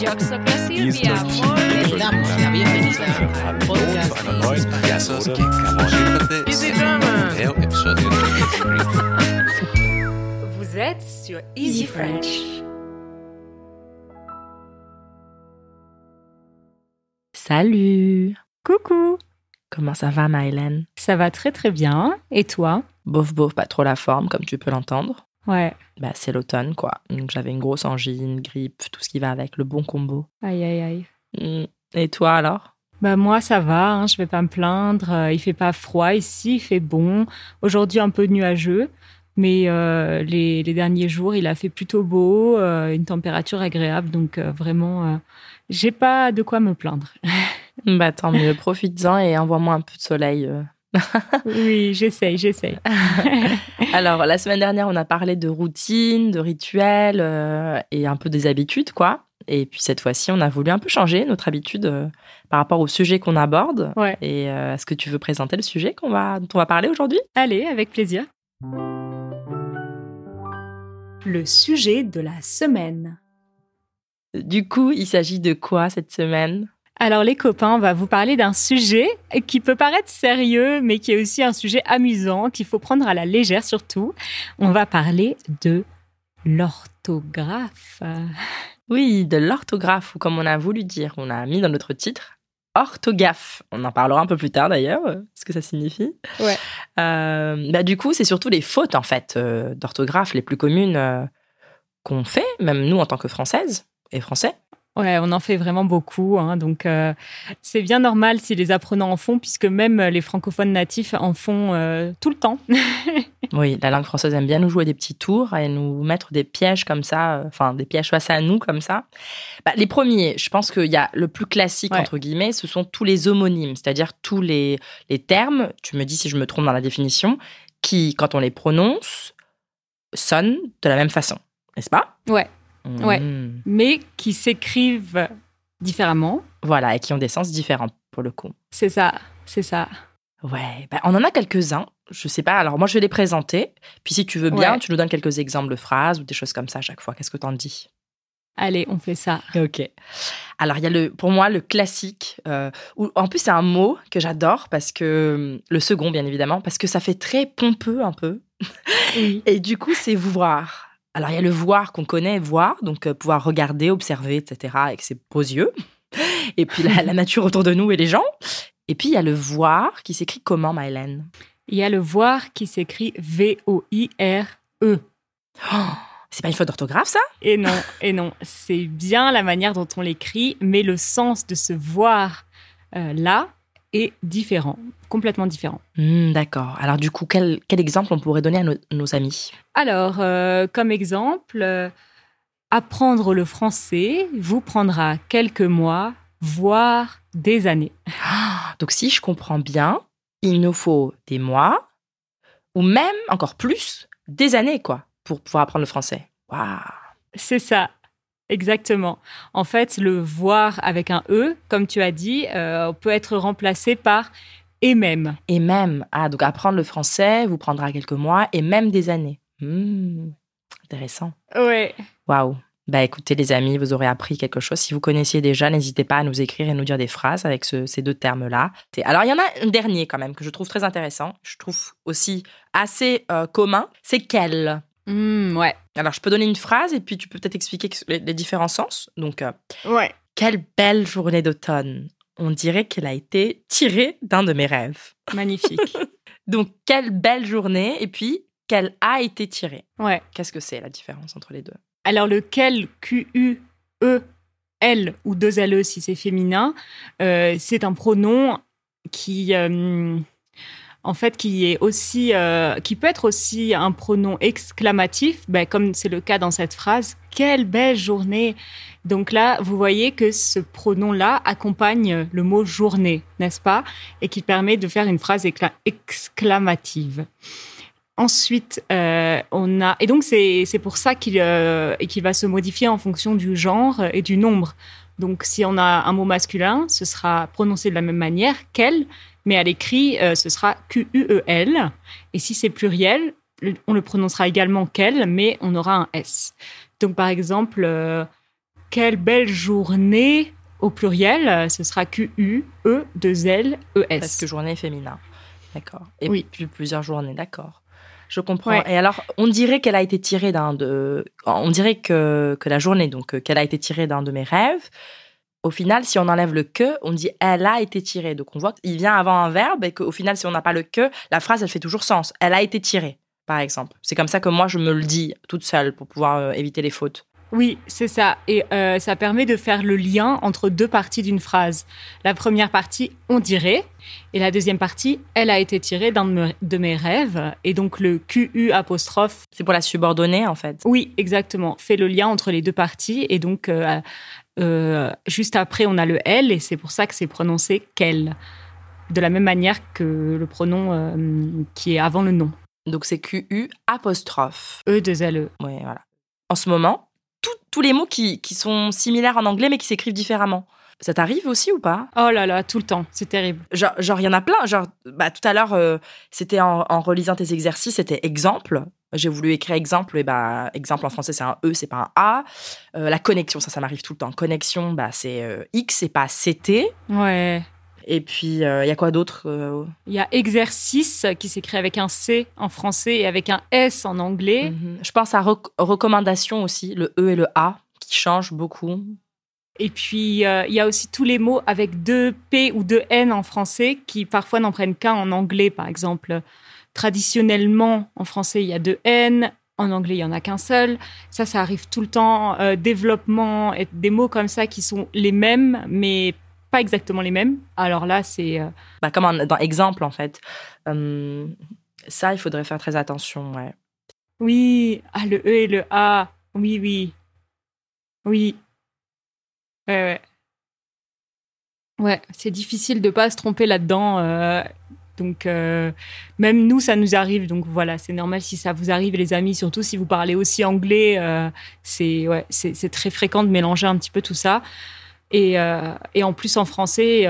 Yo soy Silvia. Le damos la bienvenida al podcast Easy Vous êtes sur Easy French. Salut Coucou, Comment ça va, Maëlène ça va très très bien. Et toi Bof, bof, pas trop la forme, comme tu peux l'entendre. Ouais. Bah, c'est l'automne, quoi. Donc, j'avais une grosse angine, grippe, tout ce qui va avec, le bon combo. Aïe aïe aïe. Mm. Et toi, alors? Bah moi ça va, hein, je vais pas me plaindre. Euh, il fait pas froid ici, il fait bon. Aujourd'hui un peu nuageux, mais euh, les, les derniers jours il a fait plutôt beau, euh, une température agréable, donc euh, vraiment j'ai pas de quoi me plaindre. Bah, tant mieux, profites-en et envoie-moi un peu de soleil. Oui, j'essaye, j'essaye. Alors, la semaine dernière, on a parlé de routine, de rituels euh, et un peu des habitudes, quoi. Et puis, cette fois-ci, on a voulu un peu changer notre habitude euh, par rapport au sujet qu'on aborde. Ouais. Et euh, est-ce que tu veux présenter le sujet qu'on va, dont on va parler aujourd'hui? Allez, avec plaisir. Le sujet de la semaine. Du coup, il s'agit de quoi cette semaine? Alors les copains, on va vous parler d'un sujet qui peut paraître sérieux, mais qui est aussi un sujet amusant, qu'il faut prendre à la légère surtout. On va parler de l'orthographe. Oui, de l'orthographe, ou comme on a voulu dire, on a mis dans notre titre, orthographe. On en parlera un peu plus tard d'ailleurs, ce que ça signifie. Ouais. Euh, bah, du coup, c'est surtout les fautes, en fait, euh, d'orthographe les plus communes euh, qu'on fait, même nous en tant que Françaises et Français. Ouais, on en fait vraiment beaucoup, hein, donc euh, c'est bien normal si les apprenants en font, puisque même les francophones natifs en font euh, tout le temps. Oui, la langue française aime bien nous jouer des petits tours et nous mettre des pièges comme ça, euh, enfin des pièges face à nous comme ça. Bah, les premiers, je pense qu'il y a le plus classique, Ouais. entre guillemets, ce sont tous les homonymes, c'est-à-dire tous les, les termes, tu me dis si je me trompe dans la définition, qui, quand on les prononce, sonnent de la même façon, n'est-ce pas? Ouais. Ouais. Mmh. mais qui s'écrivent différemment. Voilà, et qui ont des sens différents pour le coup. C'est ça, c'est ça. Ouais, bah, on en a quelques-uns. Je sais pas. Alors moi, je vais les présenter. Puis si tu veux bien, Ouais. tu nous donnes quelques exemples de phrases ou des choses comme ça à chaque fois. Qu'est-ce que t'en dis? Allez, on fait ça. Ok. Alors il y a le, pour moi le classique. euh, où, en plus c'est un mot que j'adore parce que le second bien évidemment parce que ça fait très pompeux un peu. Oui. Et du coup c'est voir. Alors il y a le voir qu'on connaît, voir donc euh, pouvoir regarder, observer, etc. avec ses beaux yeux. Et puis la, la nature autour de nous et les gens. Et puis il y a le voir qui s'écrit comment, Mylène Il y a le voir qui s'écrit V-O-I-R-E. Oh, C'est pas une faute d'orthographe ça? Et non, et non, c'est bien la manière dont on l'écrit, mais le sens de ce voir euh, là est différent, complètement différent. Hmm, D'accord. Alors du coup quel, quel exemple on pourrait donner à nos, nos amis? Alors, euh, comme exemple, euh, apprendre le français vous prendra quelques mois, voire des années. Ah, Donc si je comprends bien, il nous faut des mois ou même encore plus des années quoi pour pouvoir apprendre le français. Waouh. C'est ça, exactement. En fait, le voir avec un E, comme tu as dit, euh, peut être remplacé par et même. Et même ah donc apprendre le français vous prendra quelques mois et même des années. Hmm, intéressant. Ouais. Waouh. Bah écoutez les amis, vous aurez appris quelque chose. Si vous connaissiez déjà, n'hésitez pas à nous écrire et nous dire des phrases avec ce- ces deux termes-là. Alors il y en a un dernier quand même que je trouve très intéressant. Je trouve aussi assez euh, commun. C'est quel? Hmm, ouais. Alors je peux donner une phrase et puis tu peux peut-être expliquer les, les différents sens. Donc euh, Ouais. Quelle belle journée d'automne. On dirait qu'elle a été tirée d'un de mes rêves. Magnifique. Donc, quelle belle journée et puis qu'elle a été tirée. ouais. Qu'est-ce que c'est la différence entre les deux? Alors, lequel Q-U-E-L ou deux L-E si c'est féminin, euh, c'est un pronom qui, euh, en fait, qui est aussi, euh, qui peut être aussi un pronom exclamatif, ben, comme c'est le cas dans cette phrase. Quelle belle journée Donc là, vous voyez que ce pronom-là accompagne le mot journée, n'est-ce pas? Et qui permet de faire une phrase exclamative. Ensuite, euh, on a et donc c'est pour ça qu'il euh, qu'il va se modifier en fonction du genre et du nombre. Donc, si on a un mot masculin, ce sera prononcé de la même manière qu'elle, mais à l'écrit, euh, ce sera Q-U-E-L. Et si c'est pluriel, on le prononcera également qu'elle, mais on aura un S. Donc, par exemple, euh, quelle belle journée au pluriel, ce sera Q-U, E, 2 L, E, S. Parce que journée féminin. D'accord. Et Oui. puis plusieurs journées, d'accord. Je comprends. Ouais. Et alors, on dirait qu'elle a été tirée d'un de. On dirait que, que la journée, donc, euh, qu'elle a été tirée d'un de mes rêves. Au final, si on enlève le que, on dit elle a été tirée. Donc, on voit qu'il vient avant un verbe et qu'au final, si on n'a pas le que, la phrase, elle fait toujours sens. Elle a été tirée, par exemple. C'est comme ça que moi, je me le dis toute seule pour pouvoir euh, éviter les fautes. Oui, c'est ça. Et euh, ça permet de faire le lien entre deux parties d'une phrase. La première partie, on dirait, et la deuxième partie, elle a été tirée d'un de me- de mes rêves. Et donc le QU apostrophe, C'est pour la subordonnée, en fait. oui, exactement, fait le lien entre les deux parties. Et donc euh, euh, juste après, on a le L, et c'est pour ça que c'est prononcé qu'elle. De la même manière que le pronom euh, qui est avant le nom. Donc, c'est QU apostrophe. E, 2 L, E. Ouais, voilà. En ce moment, tout- tous les mots qui, qui sont similaires en anglais mais qui s'écrivent différemment. Ça t'arrive aussi ou pas? Oh là là, tout le temps, c'est terrible. Genre, genre, il y en a plein. Genre, bah, tout à l'heure, euh, c'était en, en relisant tes exercices, c'était exemple. J'ai voulu écrire exemple, et bah, exemple en français, c'est un E, c'est pas un A. Euh, la connexion, ça, ça m'arrive tout le temps. Connexion, bah, c'est euh, X, c'est pas CT. Ouais. Et puis, euh, il y a quoi d'autre euh, Il y a exercice qui s'écrit avec un C en français et avec un S en anglais. mhm. Je pense à rec- recommandation aussi, le E et le A, qui changent beaucoup. Et puis, euh, il y a aussi tous les mots avec deux P ou deux N en français qui parfois n'en prennent qu'un en anglais. Par exemple, traditionnellement, en français, il y a deux N. En anglais, il y en a qu'un seul. Ça, ça arrive tout le temps. Euh, développement, et des mots comme ça qui sont les mêmes, mais pas exactement les mêmes. Alors là, c'est... euh, Bah, comme dans exemple, en fait. Hum, ça, il faudrait faire très attention, ouais. Oui, ah, le E et le A. Oui, oui. Oui. Ouais, ouais. Ouais, c'est difficile de pas se tromper là-dedans. Donc, euh, même nous, ça nous arrive. Donc, voilà, c'est normal si ça vous arrive, les amis, surtout si vous parlez aussi anglais. euh, c'est très fréquent de mélanger un petit peu tout ça. Et, euh, en plus, en français,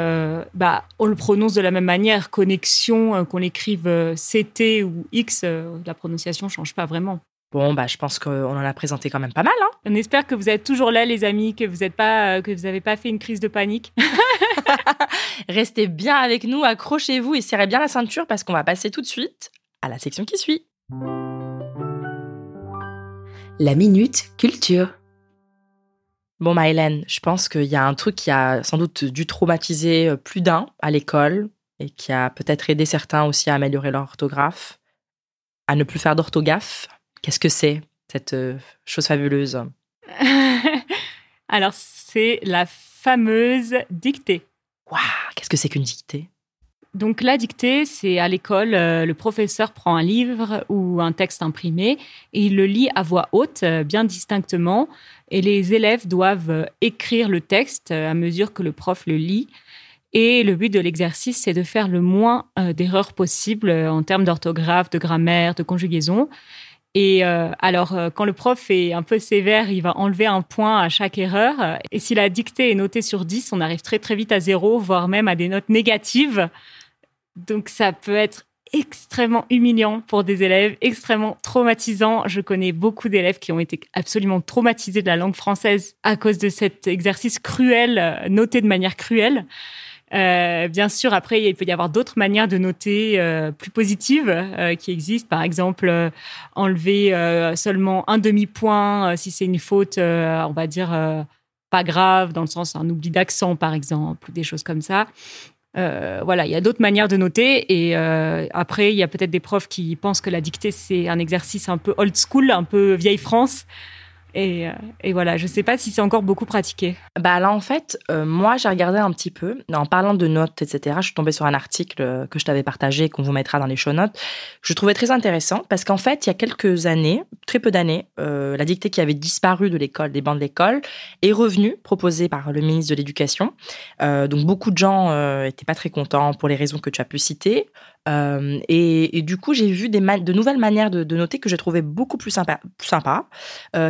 bah, on le prononce de la même manière. Connexion, qu'on l'écrive CT ou X, la prononciation change pas vraiment. Bon, bah, je pense qu'on en a présenté quand même pas mal, hein. On espère que vous êtes toujours là, les amis, que vous n'êtes pas, euh, que vous n'avez pas fait une crise de panique. Restez bien avec nous, accrochez-vous et serrez bien la ceinture parce qu'on va passer tout de suite à la section qui suit. La minute culture. Bon, Maëlène, je pense qu'il y a un truc qui a sans doute dû traumatiser euh, plus d'un à l'école et qui a peut-être aidé certains aussi à améliorer leur orthographe, à ne plus faire d'orthographe. Qu'est-ce que c'est, cette euh, chose fabuleuse? Alors, c'est la fameuse dictée. Waouh, qu'est-ce que c'est qu'une dictée? Donc, la dictée, c'est à l'école, euh, le professeur prend un livre ou un texte imprimé et il le lit à voix haute, euh, bien distinctement, et les élèves doivent euh, écrire le texte à mesure que le prof le lit. Et le but de l'exercice, c'est de faire le moins d'erreurs possible euh, en termes d'orthographe, de grammaire, de conjugaison. Et euh, alors, euh, quand le prof est un peu sévère, il va enlever un point à chaque erreur. Et si la dictée est notée sur 10, on arrive très très vite à zéro, voire même à des notes négatives. Donc ça peut être extrêmement humiliant pour des élèves, extrêmement traumatisant. Je connais beaucoup d'élèves qui ont été absolument traumatisés de la langue française à cause de cet exercice cruel, euh, noté de manière cruelle. Euh, bien sûr, après, il peut y avoir d'autres manières de noter euh, plus positives euh, qui existent. Par exemple, enlever seulement un demi-point si c'est une faute, on va dire, pas grave, dans le sens un oubli d'accent, par exemple, ou des choses comme ça. Voilà, il y a d'autres manières de noter. Et après, il y a peut-être des profs qui pensent que la dictée, c'est un exercice un peu old school, un peu vieille France. Et, euh, et voilà, je ne sais pas si c'est encore beaucoup pratiqué. Bah là, en fait, euh, moi, j'ai regardé un petit peu. En parlant de notes, etc., je suis tombée sur un article euh, que je t'avais partagé, qu'on vous mettra dans les show notes. Je trouvais très intéressant parce qu'en fait, il y a quelques années, très peu d'années, la dictée qui avait disparu de l'école, des bancs de l'école, est revenue, proposée par le ministre de l'Éducation. Donc, beaucoup de gens euh, étaient pas très contents pour les raisons que tu as pu citer. Et, du coup, j'ai vu des de nouvelles manières de, noter que j'ai trouvé beaucoup plus sympa,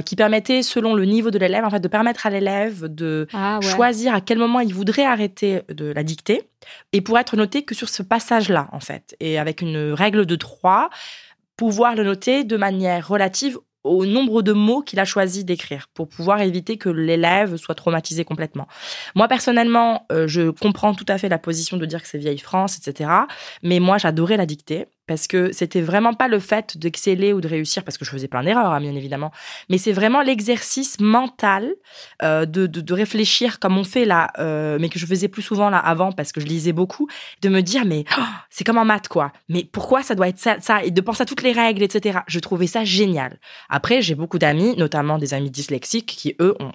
qui permettaient, selon le niveau de l'élève, en fait, de permettre à l'élève de Ah choisir à quel moment il voudrait arrêter de la dicter et pour être noté que sur ce passage-là, en fait. Et avec une règle de trois, pouvoir le noter de manière relative au nombre de mots qu'il a choisi d'écrire pour pouvoir éviter que l'élève soit traumatisé complètement. Moi, personnellement, euh, je comprends tout à fait la position de dire que c'est vieille France, etc. Mais moi, j'adorais la dictée parce que c'était vraiment pas le fait d'exceller ou de réussir, parce que je faisais plein d'erreurs, hein, bien évidemment, mais c'est vraiment l'exercice mental euh, de, de, réfléchir comme on fait là, euh, mais que je faisais plus souvent là avant parce que je lisais beaucoup, de me dire mais oh, c'est comme en maths quoi, mais pourquoi ça doit être ça, ça, et de penser à toutes les règles, etc. Je trouvais ça génial. Après, j'ai beaucoup d'amis, notamment des amis dyslexiques, qui eux ont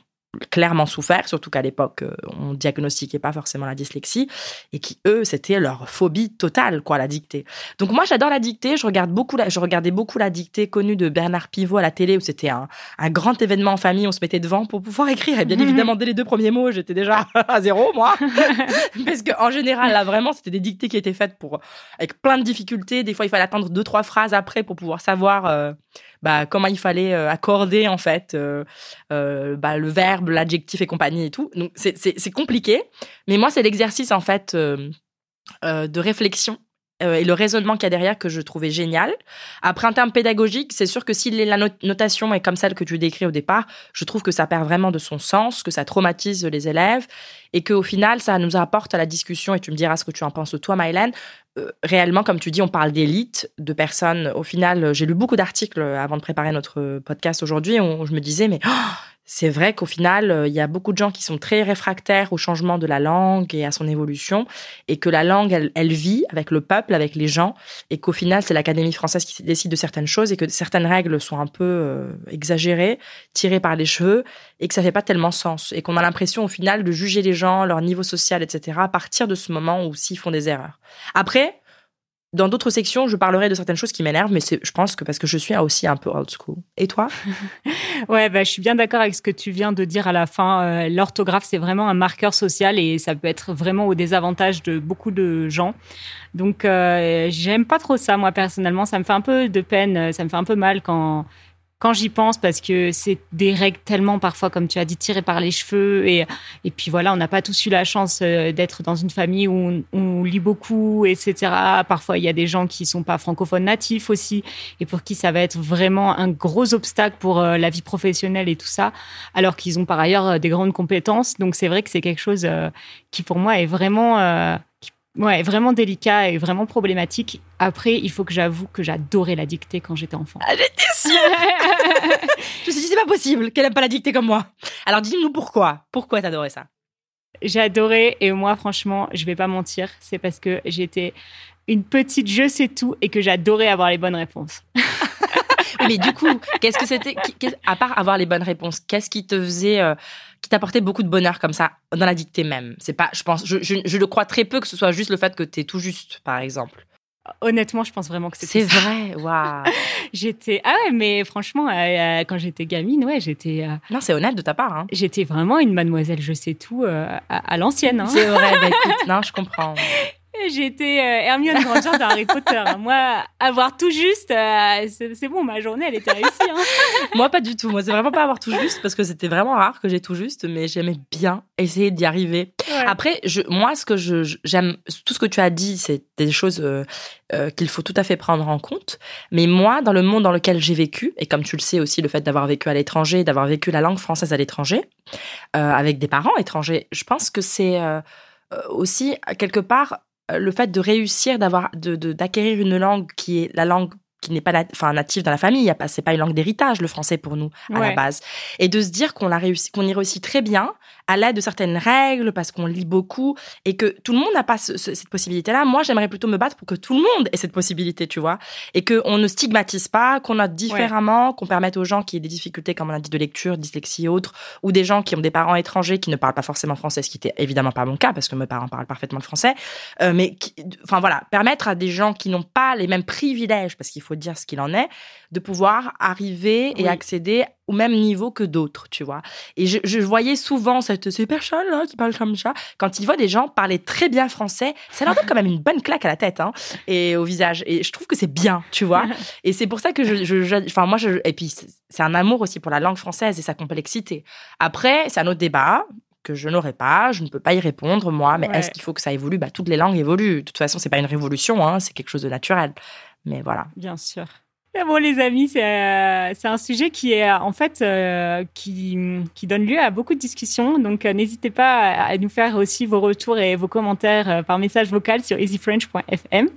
clairement souffert, surtout qu'à l'époque, euh, on diagnostiquait pas forcément la dyslexie, et qui, eux, c'était leur phobie totale, quoi, la dictée. Donc moi, j'adore la dictée, je, regarde beaucoup la, je regardais beaucoup la dictée connue de Bernard Pivot à la télé, où c'était un, un, grand événement en famille, on se mettait devant pour pouvoir écrire, et bien évidemment, dès les deux premiers mots, j'étais déjà à zéro, moi, parce qu'en général, là, vraiment, c'était des dictées qui étaient faites pour, avec plein de difficultés, des fois, il fallait attendre deux, trois phrases après pour pouvoir savoir... Euh, bah, comment il fallait euh, accorder en fait euh, euh, bah, le verbe, l'adjectif et compagnie et tout. Donc c'est compliqué, mais moi c'est l'exercice en fait de réflexion et le raisonnement qu'il y a derrière que je trouvais génial. Après, un terme pédagogique, c'est sûr que si la notation est comme celle que tu décris au départ, je trouve que ça perd vraiment de son sens, que ça traumatise les élèves et qu'au final, ça nous apporte à la discussion, et tu me diras ce que tu en penses toi, Mylène, euh, réellement, comme tu dis, on parle d'élite, de personnes. Au final, j'ai lu beaucoup d'articles avant de préparer notre podcast aujourd'hui, je me disais, mais oh, c'est vrai qu'au final, euh, il y a beaucoup de gens qui sont très réfractaires au changement de la langue et à son évolution, et que la langue, elle, elle vit avec le peuple, avec les gens, et qu'au final, c'est l'Académie française qui décide de certaines choses, et que certaines règles sont un peu euh, exagérées, tirées par les cheveux, et que ça fait pas tellement sens, et qu'on a l'impression au final de juger les gens, leur niveau social, etc., à partir de ce moment où s'ils font des erreurs. Après, dans d'autres sections, je parlerai de certaines choses qui m'énervent, mais je pense que parce que je suis aussi un peu old school. Et toi? Ouais, bah, je suis bien d'accord avec ce que tu viens de dire à la fin. Euh, l'orthographe, c'est vraiment un marqueur social et ça peut être vraiment au désavantage de beaucoup de gens. Donc, euh, j'aime pas trop ça, moi, personnellement. Ça me fait un peu de peine, ça me fait un peu mal quand quand j'y pense, parce que c'est des règles tellement parfois, comme tu as dit, tirées par les cheveux. Et, et puis voilà, on n'a pas tous eu la chance euh, d'être dans une famille où on, lit beaucoup, etc. Parfois, il y a des gens qui sont pas francophones natifs aussi, et pour qui ça va être vraiment un gros obstacle pour euh, la vie professionnelle et tout ça, alors qu'ils ont par ailleurs euh, des grandes compétences. Donc c'est vrai que c'est quelque chose qui pour moi est vraiment Ouais, vraiment délicat et vraiment problématique. Après, il faut que j'avoue que j'adorais la dictée quand j'étais enfant. Ah, j'étais sûre Je me suis dit, c'est pas possible qu'elle aime pas la dictée comme moi. Alors dis-nous pourquoi. Pourquoi t'adorais ça? J'ai adoré et moi, franchement, je vais pas mentir, c'est parce que j'étais une petite je sais tout et que j'adorais avoir les bonnes réponses. Mais du coup, qu'est-ce que c'était À part avoir les bonnes réponses, qu'est-ce qui te faisait, euh, qui t'apportait beaucoup de bonheur comme ça dans la dictée même? C'est pas, je pense, je, je, le crois très peu que ce soit juste le fait que tu es tout juste, par exemple. Honnêtement, je pense vraiment que c'est C'est vrai, waouh. j'étais ah ouais, mais franchement, euh, euh, quand j'étais gamine, ouais, j'étais. non, c'est honnête de ta part. Hein. J'étais vraiment une mademoiselle, je sais tout à, l'ancienne. Hein. C'est vrai, bah, écoute, non, je comprends. J'ai été euh, Hermione Granger dans Harry Potter. Moi, avoir tout juste, euh, c'est bon, ma journée, elle était réussie. Hein. moi, pas du tout. Moi, c'est vraiment pas avoir tout juste parce que c'était vraiment rare que j'ai tout juste, mais j'aimais bien essayer d'y arriver. Après, je, moi, ce que j'aime, tout ce que tu as dit, c'est des choses euh, qu'il faut tout à fait prendre en compte. Mais moi, dans le monde dans lequel j'ai vécu, et comme tu le sais aussi, le fait d'avoir vécu à l'étranger, d'avoir vécu la langue française à l'étranger, avec des parents étrangers, je pense que c'est aussi quelque part euh, le fait de réussir d'avoir de d'acquérir une langue qui est la langue qui n'est pas enfin native dans la famille, c'est pas une langue d'héritage le français pour nous à la base, et de se dire qu'on l'a réussi, qu'on y réussit très bien à l'aide de certaines règles parce qu'on lit beaucoup et que tout le monde n'a pas cette possibilité-là. Moi, j'aimerais plutôt me battre pour que tout le monde ait cette possibilité, tu vois, et que on ne stigmatise pas, qu'on note différemment, qu'on permette aux gens qui aient des difficultés, comme on a dit, de lecture, dyslexie et autres, ou des gens qui ont des parents étrangers qui ne parlent pas forcément français, ce qui était évidemment pas mon cas parce que mes parents parlent parfaitement le français, euh, mais enfin voilà, permettre à des gens qui n'ont pas les mêmes privilèges parce qu'il faut dire ce qu'il en est, de pouvoir arriver et accéder au même niveau que d'autres, tu vois. Et je, voyais souvent cette, ces personnes-là qui parlent comme ça, quand ils voient des gens parler très bien français, ça leur donne quand même une bonne claque à la tête hein, et au visage. Et je trouve que c'est bien, tu vois. Et c'est pour ça que je, enfin moi, je, et puis c'est un amour aussi pour la langue française et sa complexité. Après, c'est un autre débat que je n'aurais pas, je ne peux pas y répondre moi, mais est-ce qu'il faut que ça évolue? Bah toutes les langues évoluent. De toute façon, c'est pas une révolution, hein, c'est quelque chose de naturel. Mais voilà. Bien sûr. Bon, les amis, c'est euh, un sujet qui est en fait euh, qui, qui donne lieu à beaucoup de discussions. Donc, euh, n'hésitez pas à, à nous faire aussi vos retours et vos commentaires euh, par message vocal sur easyfrench.fm.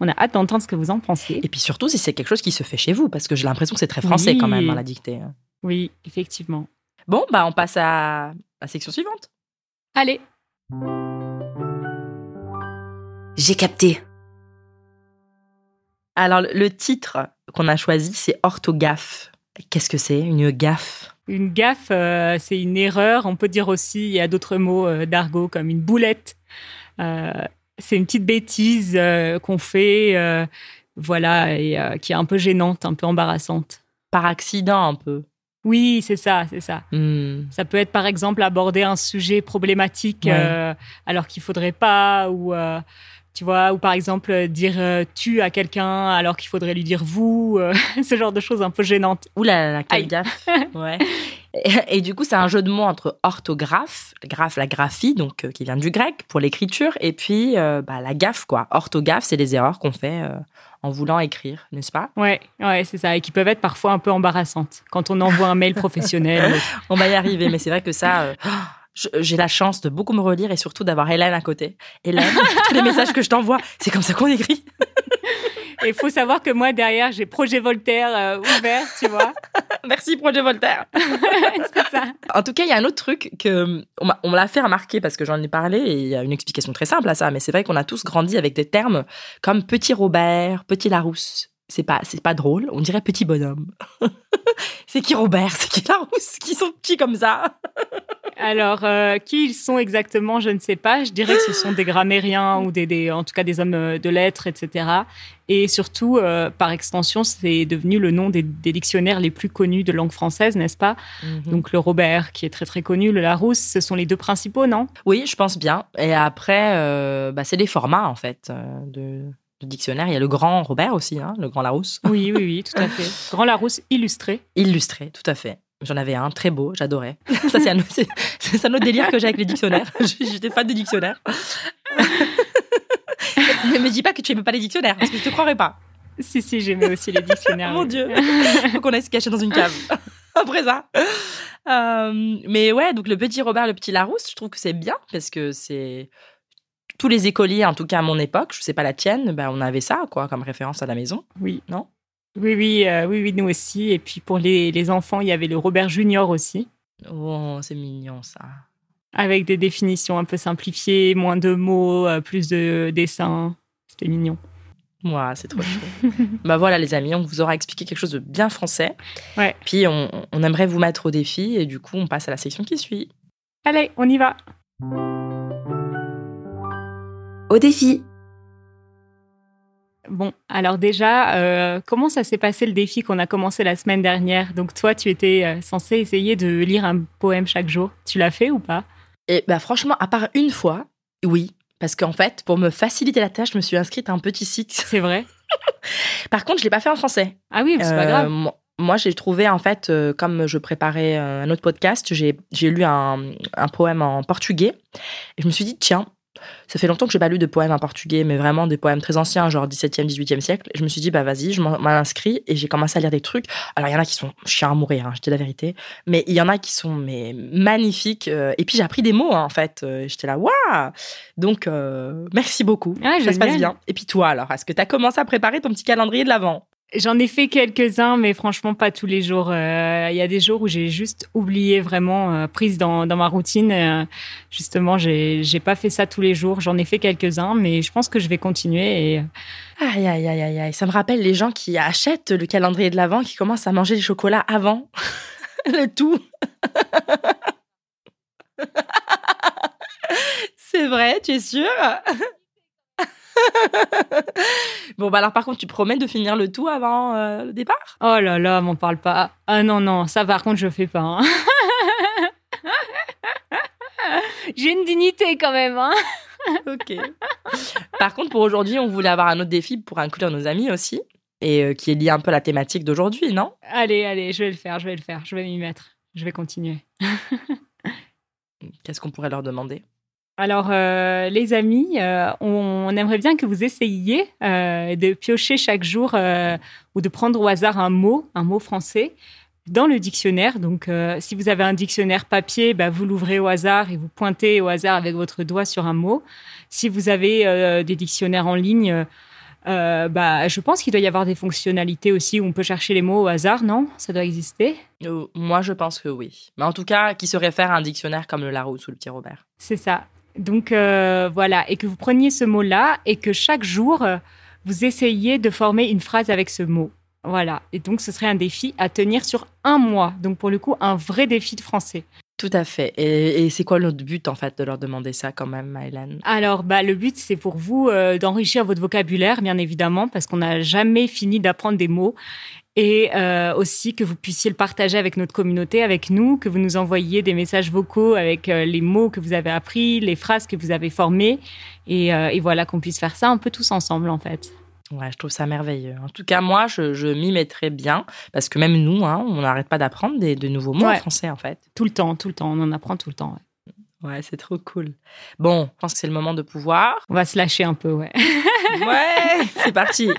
On a hâte d'entendre ce que vous en pensez. Et puis surtout, si c'est quelque chose qui se fait chez vous, parce que j'ai l'impression que c'est très français Oui. quand même, hein, la dictée. Oui, effectivement. Bon, bah on passe à la section suivante. Allez, J'ai capté. Alors, le- titre qu'on a choisi, c'est orthogaffe. Qu'est-ce que c'est Une gaffe? Une gaffe, euh, c'est une erreur. On peut dire aussi, il y a d'autres mots euh, d'argot comme une boulette. Euh, c'est une petite bêtise qu'on fait, voilà, et qui est un peu gênante, un peu embarrassante. Par accident, un peu. Oui, c'est ça, c'est ça. Hmm. Ça peut être par exemple aborder un sujet problématique Ouais. alors qu'il faudrait pas, ou tu vois, ou par exemple euh, dire euh, tu à quelqu'un alors qu'il faudrait lui dire vous, euh, ce genre de choses un peu gênantes. Ouh là quelle Aïe. gaffe Ouais. Et, et du coup, c'est un jeu de mots entre orthographe, graphe, la graphie, donc euh, qui vient du grec pour l'écriture, et puis bah, la gaffe, quoi. Orthogaffe, c'est les erreurs qu'on fait en voulant écrire, n'est-ce pas? Ouais, ouais, c'est ça, et qui peuvent être parfois un peu embarrassantes quand on envoie un mail professionnel. On va y arriver, mais c'est vrai que ça, j'ai la chance de beaucoup me relire et surtout d'avoir Hélène à côté. Hélène, tous les messages que je t'envoie, c'est comme ça qu'on écrit. Et il faut savoir que moi derrière j'ai Projet Voltaire euh, ouvert, tu vois. Merci Projet Voltaire. c'est ça. En tout cas, il y a un autre truc que on m'a- on me l'a fait remarquer parce que j'en ai parlé et il y a une explication très simple à ça. Mais c'est vrai qu'on a tous grandi avec des termes comme petit Robert, petit Larousse. C'est pas, c'est pas drôle. On dirait petit bonhomme. c'est qui Robert C'est qui Larousse Qui sont petits comme ça Alors, euh, qui ils sont exactement, je ne sais pas. Je dirais que ce sont des grammairiens ou des, des- en tout cas des hommes euh, de lettres, etc. Et surtout, euh, par extension, c'est devenu le nom des, des dictionnaires les plus connus de langue française, n'est-ce pas? Donc, Donc le Robert, qui est très très connu, le Larousse, ce sont les deux principaux, non? Oui, je pense bien. Et après, euh, bah, c'est des formats en fait de, de dictionnaire. Il y a le grand Robert aussi, hein, le grand Larousse, Oui, oui, oui, tout à fait. Grand Larousse illustré. illustré, tout à fait. J'en avais un très beau, j'adorais. Ça, c'est un, autre délire que j'ai avec les dictionnaires. J'étais fan des dictionnaires. Mais me dis pas que tu aimes pas les dictionnaires, parce que je te croirais pas. Si, si, j'aimais aussi les dictionnaires. Mon. Dieu. Faut qu'on aille se cacher dans une cave. Après ça. Euh, mais ouais, donc le petit Robert, le petit Larousse, je trouve que c'est bien, parce que c'est. Tous les écoliers, en tout cas à mon époque, je sais pas la tienne, ben on avait ça, quoi, comme référence à la maison. Oui. Non? Oui, oui, euh, oui, oui, nous aussi. Et puis pour les, les enfants, il y avait le Robert Junior aussi, Oh, c'est mignon ça. avec des définitions un peu simplifiées, moins de mots, euh, plus de dessins. C'était mignon. Moi, c'est trop chou. bah voilà, les amis, on vous aura expliqué quelque chose de bien français. Ouais. Puis on, on aimerait vous mettre au défi et du coup, on passe à la section qui suit. Allez, on y va. Au défi. Bon, alors déjà, euh, comment ça s'est passé le défi qu'on a commencé la semaine dernière? Donc toi, tu étais euh, censé essayer de lire un poème chaque jour. Tu l'as fait ou pas? Et bah franchement, à part une fois, oui. Parce qu'en fait, pour me faciliter la tâche, je me suis inscrite à un petit site. C'est vrai? Par contre, je l'ai pas fait en français. Ah oui, c'est pas Euh, grave. mo- Moi, j'ai trouvé, en fait, euh, comme je préparais un autre podcast, j'ai j'ai lu un, un poème en portugais. Et je me suis dit, tiens, ça fait longtemps que j'ai pas lu de poèmes en portugais, mais vraiment des poèmes très anciens, genre 17e, 18e siècle. Et je me suis dit, bah vas-y, je m'en inscris et j'ai commencé à lire des trucs. Alors, il y en a qui sont chiants à mourir, hein, je dis la vérité. Mais il y en a qui sont mais, magnifiques. euh, et puis, j'ai appris des mots, hein, en fait. Euh, J'étais là, waouh Donc, euh, merci beaucoup. Ah, ça se passe bien. Et puis, toi, alors, est-ce que tu as commencé à préparer ton petit calendrier de l'avant? J'en ai fait quelques-uns, mais franchement pas tous les jours. Euh, Il y a des jours où j'ai juste oublié vraiment, euh, prise dans, dans ma routine. Euh, justement, j'ai j'ai pas fait ça tous les jours. J'en ai fait quelques-uns, mais je pense que je vais continuer. Aïe, aïe, aïe, aïe, aïe. Ça me rappelle les gens qui achètent le calendrier de l'Avent, qui commencent à manger les chocolats avant le tout. C'est vrai, tu es sûre? Bon, bah alors par contre, tu promets de finir le tout avant euh, le départ? Oh là là, m'en parle pas. Ah non non, ça par contre je fais pas. hein. j'ai une dignité quand même. Hein. Ok. Par contre, pour aujourd'hui, on voulait avoir un autre défi pour inclure nos amis aussi, et euh, qui est lié un peu à la thématique d'aujourd'hui, non? Allez allez, je vais le faire, je vais le faire, je vais m'y mettre, je vais continuer. Qu'est-ce qu'on pourrait leur demander? Alors, euh, les amis, euh, on, on aimerait bien que vous essayiez euh, de piocher chaque jour ou de prendre au hasard un mot, un mot français, dans le dictionnaire. Donc, si vous avez un dictionnaire papier, bah, vous l'ouvrez au hasard et vous pointez au hasard avec votre doigt sur un mot. Si vous avez des dictionnaires en ligne, euh, bah, je pense qu'il doit y avoir des fonctionnalités aussi où on peut chercher les mots au hasard, non? Ça doit exister? Euh, Moi, je pense que oui. Mais en tout cas, qui se réfère à un dictionnaire comme le Larousse ou le Petit Robert. C'est ça. Donc euh, voilà, et que vous preniez ce mot-là et que chaque jour, euh, vous essayiez de former une phrase avec ce mot. Voilà. Et donc, ce serait un défi à tenir sur un mois. Donc, pour le coup, un vrai défi de français. Tout à fait. Et, et c'est quoi notre but, en fait, de leur demander ça quand même, Maëlène Alors, bah, le but, c'est pour vous euh, d'enrichir votre vocabulaire, bien évidemment, parce qu'on n'a jamais fini d'apprendre des mots. Et euh, aussi que vous puissiez le partager avec notre communauté, avec nous, que vous nous envoyiez des messages vocaux avec euh, les mots que vous avez appris, les phrases que vous avez formées. Et, euh, et voilà, qu'on puisse faire ça un peu tous ensemble, en fait. Ouais, je trouve ça merveilleux. En tout cas, moi, je, je m'y mettrais bien, parce que même nous, hein, on n'arrête pas d'apprendre des, de nouveaux mots en français, en fait. Tout le temps, tout le temps. On en apprend tout le temps. ouais. Ouais, c'est trop cool. Bon, je pense que c'est le moment de pouvoir. On va se lâcher un peu, ouais. Ouais, c'est parti.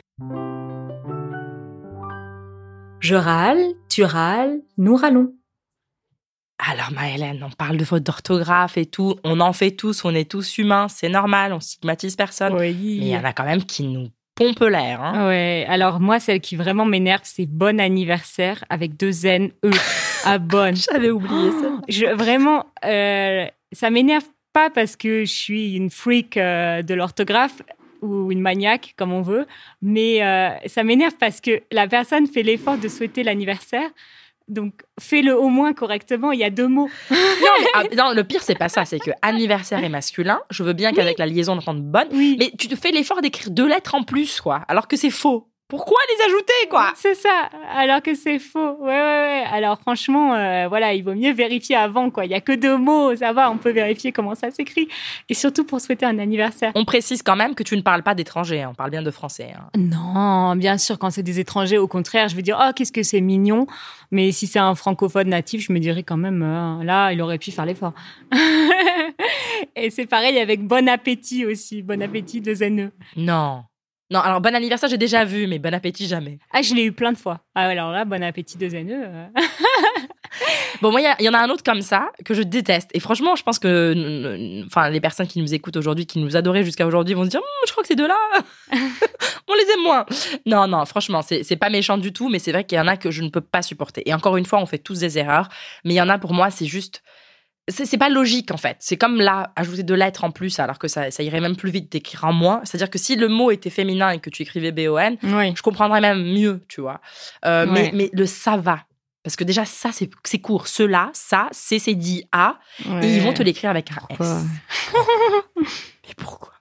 Je râle, tu râles, nous râlons. Alors, Maëlène, on parle de fautes d'orthographe et tout. On en fait tous, on est tous humains, c'est normal, on stigmatise personne. Oui. Mais il y en a quand même qui nous pompent l'air. Hein. Ouais, alors moi, celle qui vraiment m'énerve, c'est bon anniversaire avec deux N, E, à bonne. J'avais oublié ça. Je, vraiment, euh, ça m'énerve pas parce que je suis une freak euh, de l'orthographe ou une maniaque, comme on veut, mais euh, ça m'énerve parce que la personne fait l'effort de souhaiter l'anniversaire. Donc, fais-le au moins correctement. Il y a deux mots. Non, mais, ah, non, le pire, c'est pas ça. C'est que anniversaire est masculin. Je veux bien qu'avec la liaison, on entende bonne. Oui. Mais tu te fais l'effort d'écrire deux lettres en plus, quoi. Alors que c'est faux. Pourquoi les ajouter, quoi? C'est ça, alors que c'est faux. Ouais, ouais, ouais. Alors franchement, euh, voilà, il vaut mieux vérifier avant, quoi. Il y a que deux mots, ça va, on peut vérifier comment ça s'écrit. Et surtout pour souhaiter un anniversaire. On précise quand même que tu ne parles pas d'étranger. hein. On parle bien de français. hein. Non, bien sûr, quand c'est des étrangers, au contraire, je vais dire, oh, qu'est-ce que c'est mignon. Mais si c'est un francophone natif, je me dirais quand même, euh, là, il aurait pu faire l'effort. Et c'est pareil avec bon appétit aussi. Bon appétit de ZNE. Non. Non, alors bon anniversaire, j'ai déjà vu, mais bon appétit, jamais. Ah, je l'ai eu plein de fois. Ah, ouais, alors là, bon appétit de ZNE. euh. Bon, moi, il y en a un autre comme ça que je déteste. Et franchement, je pense que enfin, les personnes qui nous écoutent aujourd'hui, qui nous adoraient jusqu'à aujourd'hui, vont se dire Hum, Je crois que ces deux-là, on les aime moins. Non, non, franchement, c'est c'est pas méchant du tout, mais c'est vrai qu'il y en a que je ne peux pas supporter. Et encore une fois, on fait tous des erreurs, mais il y en a pour moi, c'est juste. C'est pas logique en fait. C'est comme là, ajouter deux lettres en plus alors que ça, ça irait même plus vite d'écrire en moins. C'est-à-dire que si le mot était féminin et que tu écrivais B-O-N, Oui. je comprendrais même mieux, tu vois. Euh, mais, le ça va. Parce que déjà, ça, c'est court. Cela, ça, c'est c'est dit A. Et ils vont te l'écrire avec un Pourquoi? S. Mais pourquoi?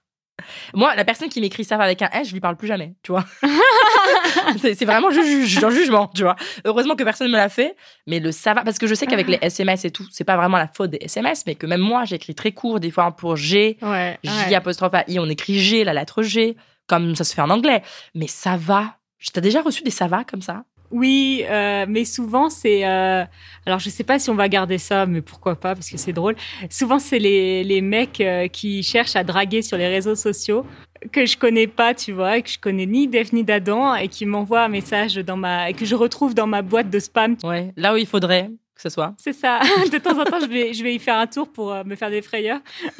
Moi, la personne qui m'écrit ça avec un S, je lui parle plus jamais, tu vois. c'est vraiment ju- ju- ju- un jugement, tu vois. Heureusement que personne ne me l'a fait, mais le ça va, parce que je sais qu'avec les SMS et tout, c'est pas vraiment la faute des SMS, mais que même moi, j'écris très court, des fois pour G, Ouais. J ouais. apostrophe A I, on écrit G, la lettre G, comme ça se fait en anglais. Mais ça va. T'as déjà reçu des ça va comme ça? Oui, euh, mais souvent c'est. euh, Alors je sais pas si on va garder ça, mais pourquoi pas parce que c'est drôle. Souvent c'est les, les mecs euh, qui cherchent à draguer sur les réseaux sociaux que je connais pas, tu vois, et que je connais ni d'Eve ni d'Adam et qui m'envoient un message dans ma et que je retrouve dans ma boîte de spam. Ouais, là où il faudrait que ce soit. C'est ça. De temps en temps, je vais, je vais y faire un tour pour euh, me faire des frayeurs.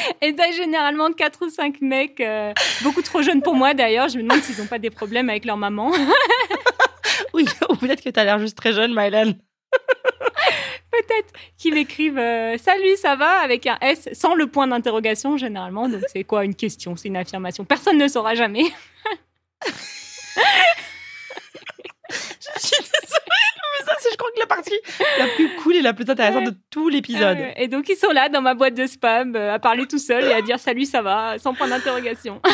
Et t'as généralement quatre ou cinq mecs, euh, beaucoup trop jeunes pour moi d'ailleurs. Je me demande s'ils n'ont pas des problèmes avec leur maman. Oui, ou peut-être que t'as l'air juste très jeune, Mylène. peut-être, qui m'écrivent euh, Salut, ça va? Avec un S sans le point d'interrogation généralement. Donc c'est quoi une question? C'est une affirmation. Personne ne saura jamais. Je suis désolée, ça, c'est, je crois que la partie la plus cool et la plus intéressante de tout l'épisode. Euh, et donc ils sont là dans ma boîte de spam euh, à parler tout seul et à dire Salut, ça va sans point d'interrogation.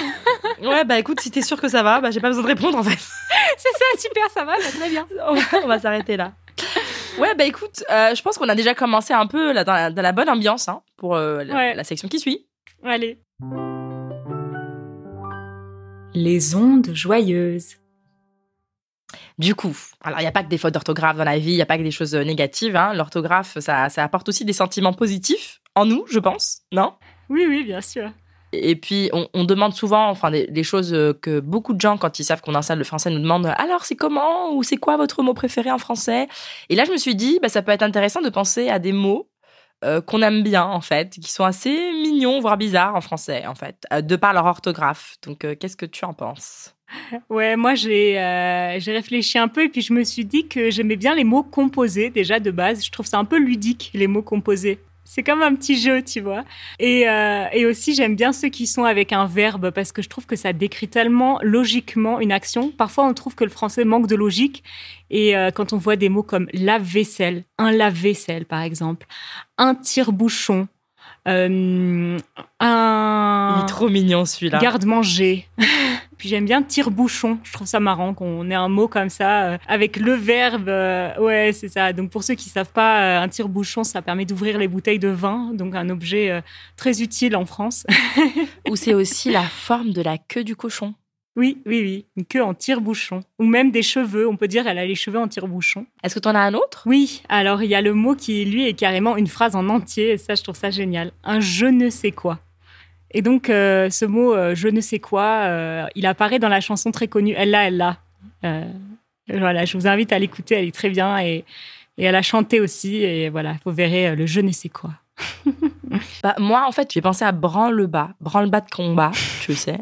Ouais, bah écoute, si t'es sûr que ça va, bah j'ai pas besoin de répondre en fait. c'est ça, super, ça va, bah, très bien. On va, s'arrêter là. Ouais, bah écoute, euh, je pense qu'on a déjà commencé un peu là, dans, la, dans la bonne ambiance hein, pour euh, la, Ouais. la section qui suit. Allez. Les ondes joyeuses. Du coup, alors il n'y a pas que des fautes d'orthographe dans la vie, il n'y a pas que des choses euh, négatives. hein. L'orthographe, ça, ça apporte aussi des sentiments positifs en nous, je pense, non? Oui, oui, bien sûr. Et puis, on, on demande souvent, enfin, des, des choses euh, que beaucoup de gens, quand ils savent qu'on installe le français, nous demandent alors, c'est comment ou c'est quoi votre mot préféré en français? Et là, je me suis dit, bah, ça peut être intéressant de penser à des mots euh, qu'on aime bien, en fait, qui sont assez mignons, voire bizarres en français, en fait, de par leur orthographe. Donc, euh, qu'est-ce que tu en penses? Ouais, moi j'ai euh, réfléchi un peu et puis je me suis dit que j'aimais bien les mots composés déjà de base. Je trouve ça un peu ludique les mots composés. C'est comme un petit jeu, tu vois. Et, euh, et aussi j'aime bien ceux qui sont avec un verbe parce que je trouve que ça décrit tellement logiquement une action. Parfois on trouve que le français manque de logique et euh, quand on voit des mots comme lave-vaisselle, un lave-vaisselle par exemple, un tire-bouchon, euh, Il un est trop mignon celui-là. garde-manger. Puis j'aime bien tire-bouchon. Je trouve ça marrant qu'on ait un mot comme ça euh, avec le verbe. euh, ouais, c'est ça. Donc pour ceux qui savent pas, euh, un tire-bouchon, ça permet d'ouvrir les bouteilles de vin. Donc un objet très utile en France. Ou c'est aussi la forme de la queue du cochon. oui, oui, oui. Une queue en tire-bouchon. Ou même des cheveux. On peut dire elle a les cheveux en tire-bouchon. Est-ce que tu en as un autre? Oui, alors il y a le mot qui, lui, est carrément une phrase en entier. Et ça, je trouve ça génial. Un je ne sais quoi. Et donc, euh, ce mot euh, je ne sais quoi, euh, il apparaît dans la chanson très connue Elle l'a, elle l'a. Voilà, je vous invite à l'écouter, elle est très bien. Et, et elle a chanté aussi. Et voilà, vous verrez le je ne sais quoi. Bah, moi, en fait, j'ai pensé à branle-bas, branle-bas de combat, tu sais.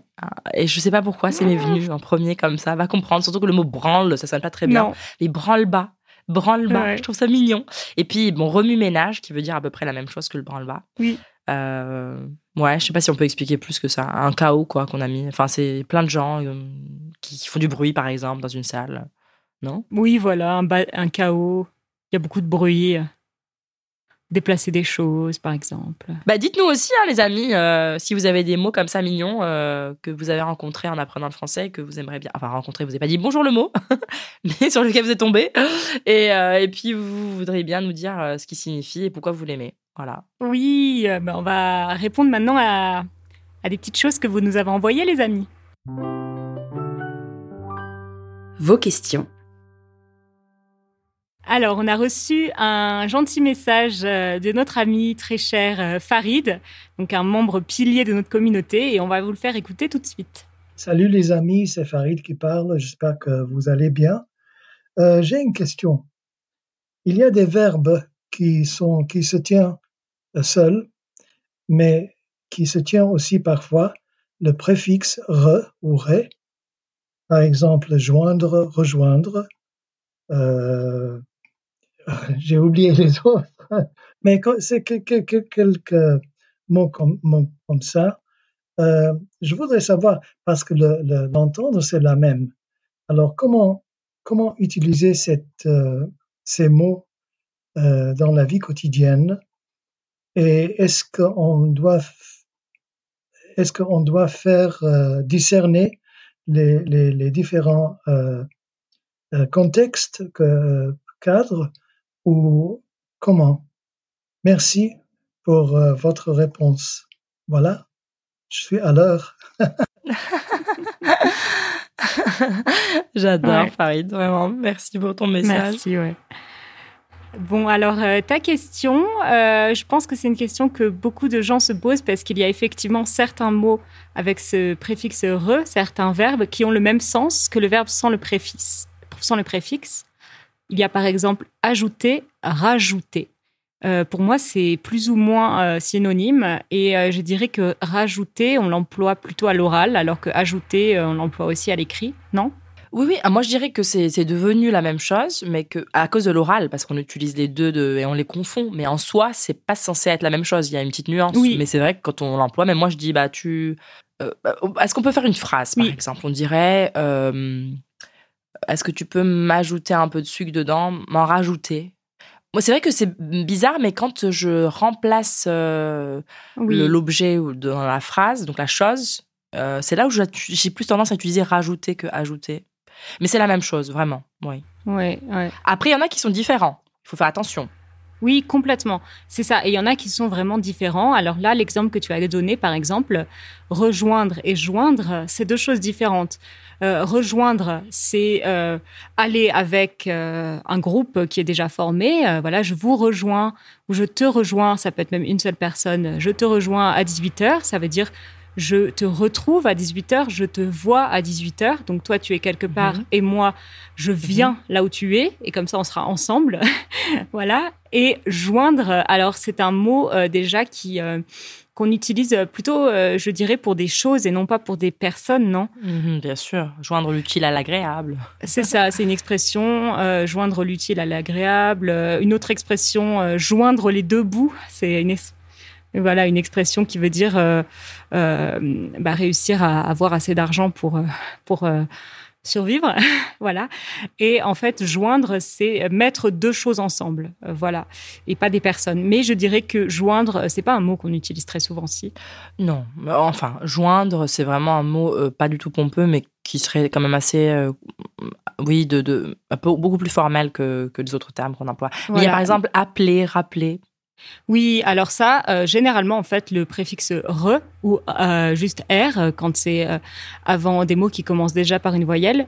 Et je sais pas pourquoi, c'est m'est venu en premier comme ça. Va comprendre, surtout que le mot branle, ça sonne pas très bien. Non, Mais branle-bas, branle-bas, Ouais. je trouve ça mignon. Et puis, bon, remue-ménage, qui veut dire à peu près la même chose que le branle-bas. Oui. Euh, ouais, je sais pas si on peut expliquer plus que ça. Un chaos, quoi, qu'on a mis. Enfin, c'est plein de gens euh, qui, qui font du bruit, par exemple, dans une salle. Non? Oui, voilà, un, un chaos. Il y a beaucoup de bruit. Déplacer des choses, par exemple. Bah, dites-nous aussi, hein, les amis, euh, si vous avez des mots comme ça mignons euh, que vous avez rencontrés en apprenant le français et que vous aimeriez bien. Enfin, rencontrer, vous n'avez pas dit bonjour le mot, mais sur lequel vous êtes tombé. Et, euh, et puis, vous voudriez bien nous dire ce qu'il signifie et pourquoi vous l'aimez. Voilà. Oui, euh, ben, on va répondre maintenant à, à des petites choses que vous nous avez envoyées, les amis. Vos questions. Alors, on a reçu un gentil message euh, de notre ami très cher euh, Farid, donc un membre pilier de notre communauté, et on va vous le faire écouter tout de suite. Salut les amis, c'est Farid qui parle. J'espère que vous allez bien. Euh, J'ai une question. Il y a des verbes qui sont qui se tiennent seuls, mais qui se tient aussi parfois le préfixe re ou ré. Par exemple, joindre, rejoindre. Euh, J'ai oublié les autres, mais c'est que- que- que- quelques mots comme, comme ça. Euh, je voudrais savoir parce que le- le- l'entendre c'est la même. Alors comment comment utiliser euh, ces mots dans la vie quotidienne? Et est-ce qu'on doit est-ce qu'on doit faire euh, discerner les, les, les différents euh, euh, contextes que, cadres ou comment? Merci pour euh, votre réponse. Voilà, je suis à l'heure. J'adore, Ouais. Farid, vraiment. Merci pour ton message. Merci, ouais. Bon, alors euh, ta question, euh, je pense que c'est une question que beaucoup de gens se posent parce qu'il y a effectivement certains mots avec ce préfixe re, certains verbes qui ont le même sens que le verbe sans le préfixe. Sans le préfixe, il y a par exemple ajouter, rajouter. Euh, pour moi, c'est plus ou moins synonyme et je dirais que rajouter, on l'emploie plutôt à l'oral alors que ajouter, on l'emploie aussi à l'écrit, non? Oui, oui. ah, Moi, je dirais que c'est devenu la même chose, mais que à cause de l'oral, parce qu'on utilise les deux de, et on les confond. Mais en soi, c'est pas censé être la même chose. Il y a une petite nuance. Oui. Mais c'est vrai que quand on l'emploie, même moi, je dis, bah, tu. euh, bah, Est-ce qu'on peut faire une phrase, par Oui. exemple? On dirait. euh, Est-ce que tu peux m'ajouter un peu de sucre dedans M'en rajouter? Moi, c'est vrai que c'est bizarre, mais quand je remplace euh, l'objet dans la phrase, donc la chose, euh, c'est là où j'ai plus tendance à utiliser rajouter que ajouter. Mais c'est la même chose, vraiment. Oui. Ouais, ouais. Après, il y en a qui sont différents. Il faut faire attention. Oui, complètement. C'est ça. Et il y en a qui sont vraiment différents. Alors là, l'exemple que tu as donné, par exemple, rejoindre et joindre, c'est deux choses différentes. Euh, rejoindre, c'est euh, aller avec euh, un groupe qui est déjà formé. Voilà, je vous rejoins ou je te rejoins. Ça peut être même une seule personne. Je te rejoins à 18 heures. Ça veut dire je te retrouve à 18h, je te vois à 18h. Donc toi, tu es quelque part Mhm. et moi, je viens là où tu es. Et comme ça, on sera ensemble. voilà. Et joindre, alors c'est un mot euh, déjà qui... euh, qu'on utilise plutôt, euh, je dirais, pour des choses et non pas pour des personnes, non? Mhm, bien sûr, joindre l'utile à l'agréable. C'est ça, c'est une expression, euh, joindre l'utile à l'agréable. Une autre expression, euh, joindre les deux bouts, c'est une, voilà, une expression qui veut dire euh, euh, bah, réussir à avoir assez d'argent pour, euh, pour euh, survivre. voilà. Et en fait, joindre, c'est mettre deux choses ensemble. Voilà. Et pas des personnes. Mais je dirais que joindre, c'est pas un mot qu'on utilise très souvent, si. Non, enfin, joindre, c'est vraiment un mot pas du tout pompeux, mais qui serait quand même assez, euh, oui, de, de beaucoup plus formel que, que les autres termes qu'on emploie. Mais il y a par exemple appeler, rappeler. Oui, alors ça, euh, généralement, en fait, le préfixe re ou euh, juste r, euh, quand c'est euh, avant des mots qui commencent déjà par une voyelle,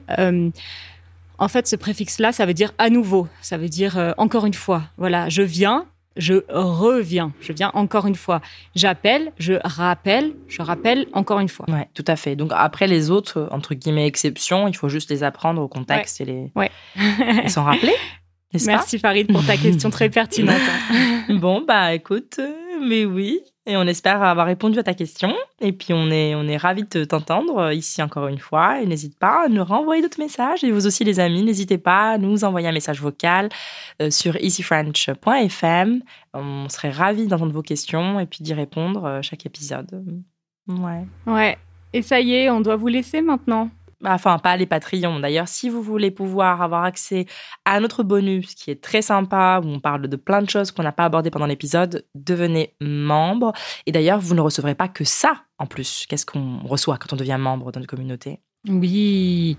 en fait, ce préfixe-là, ça veut dire à nouveau, ça veut dire encore une fois. Voilà, je viens, je reviens, je viens encore une fois. J'appelle, je rappelle, je rappelle encore une fois. Ouais, tout à fait. Donc après les autres, entre guillemets, exceptions, il faut juste les apprendre au contexte et les Ouais. s'en rappeler. Merci Farid pour ta question très pertinente. Bon, bah écoute, euh, mais oui. Et on espère avoir répondu à ta question. Et puis on est, on est ravis de t'entendre euh, ici encore une fois. Et n'hésite pas à nous renvoyer d'autres messages. Et vous aussi, les amis, n'hésitez pas à nous envoyer un message vocal euh, sur easyfrench.fm. On serait ravis d'entendre vos questions et puis d'y répondre chaque épisode. Ouais. Ouais. Et ça y est, on doit vous laisser maintenant. Enfin, pas les Patreons. D'ailleurs, si vous voulez pouvoir avoir accès à notre bonus qui est très sympa, où on parle de plein de choses qu'on n'a pas abordées pendant l'épisode, devenez membre. Et d'ailleurs, vous ne recevrez pas que ça en plus. Qu'est-ce qu'on reçoit quand on devient membre dans une communauté? Oui.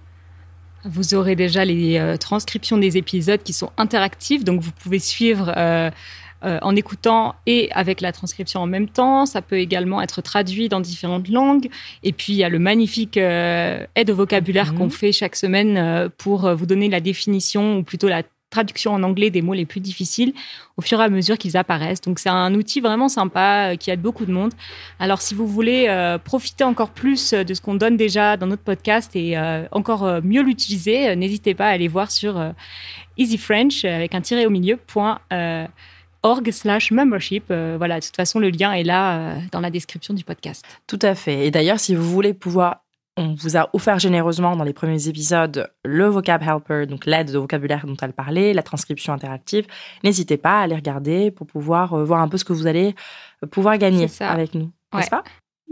Vous aurez déjà les euh, transcriptions des épisodes qui sont interactifs, donc vous pouvez suivre euh, euh, en écoutant et avec la transcription en même temps. Ça peut également être traduit dans différentes langues. Et puis il y a le magnifique euh, aide au vocabulaire Mhm. qu'on fait chaque semaine euh, pour vous donner la définition ou plutôt la traduction en anglais des mots les plus difficiles au fur et à mesure qu'ils apparaissent. Donc c'est un outil vraiment sympa qui aide beaucoup de monde. Alors si vous voulez euh, profiter encore plus de ce qu'on donne déjà dans notre podcast et euh, encore mieux l'utiliser, n'hésitez pas à aller voir sur euh, Easy French euh, avec un tiret au milieu point org slash membership. Euh, voilà, de toute façon le lien est là euh, dans la description du podcast. Tout à fait. Et d'ailleurs, si vous voulez pouvoir, on vous a offert généreusement dans les premiers épisodes le vocab helper, donc l'aide de vocabulaire dont elle parlait, la transcription interactive. N'hésitez pas à aller regarder pour pouvoir euh, voir un peu ce que vous allez pouvoir gagner avec nous. Ouais. N'est-ce pas?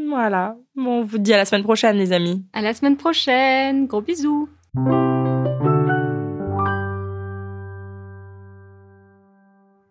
Voilà. Bon, on vous dit à la semaine prochaine, les amis. À la semaine prochaine, gros bisous.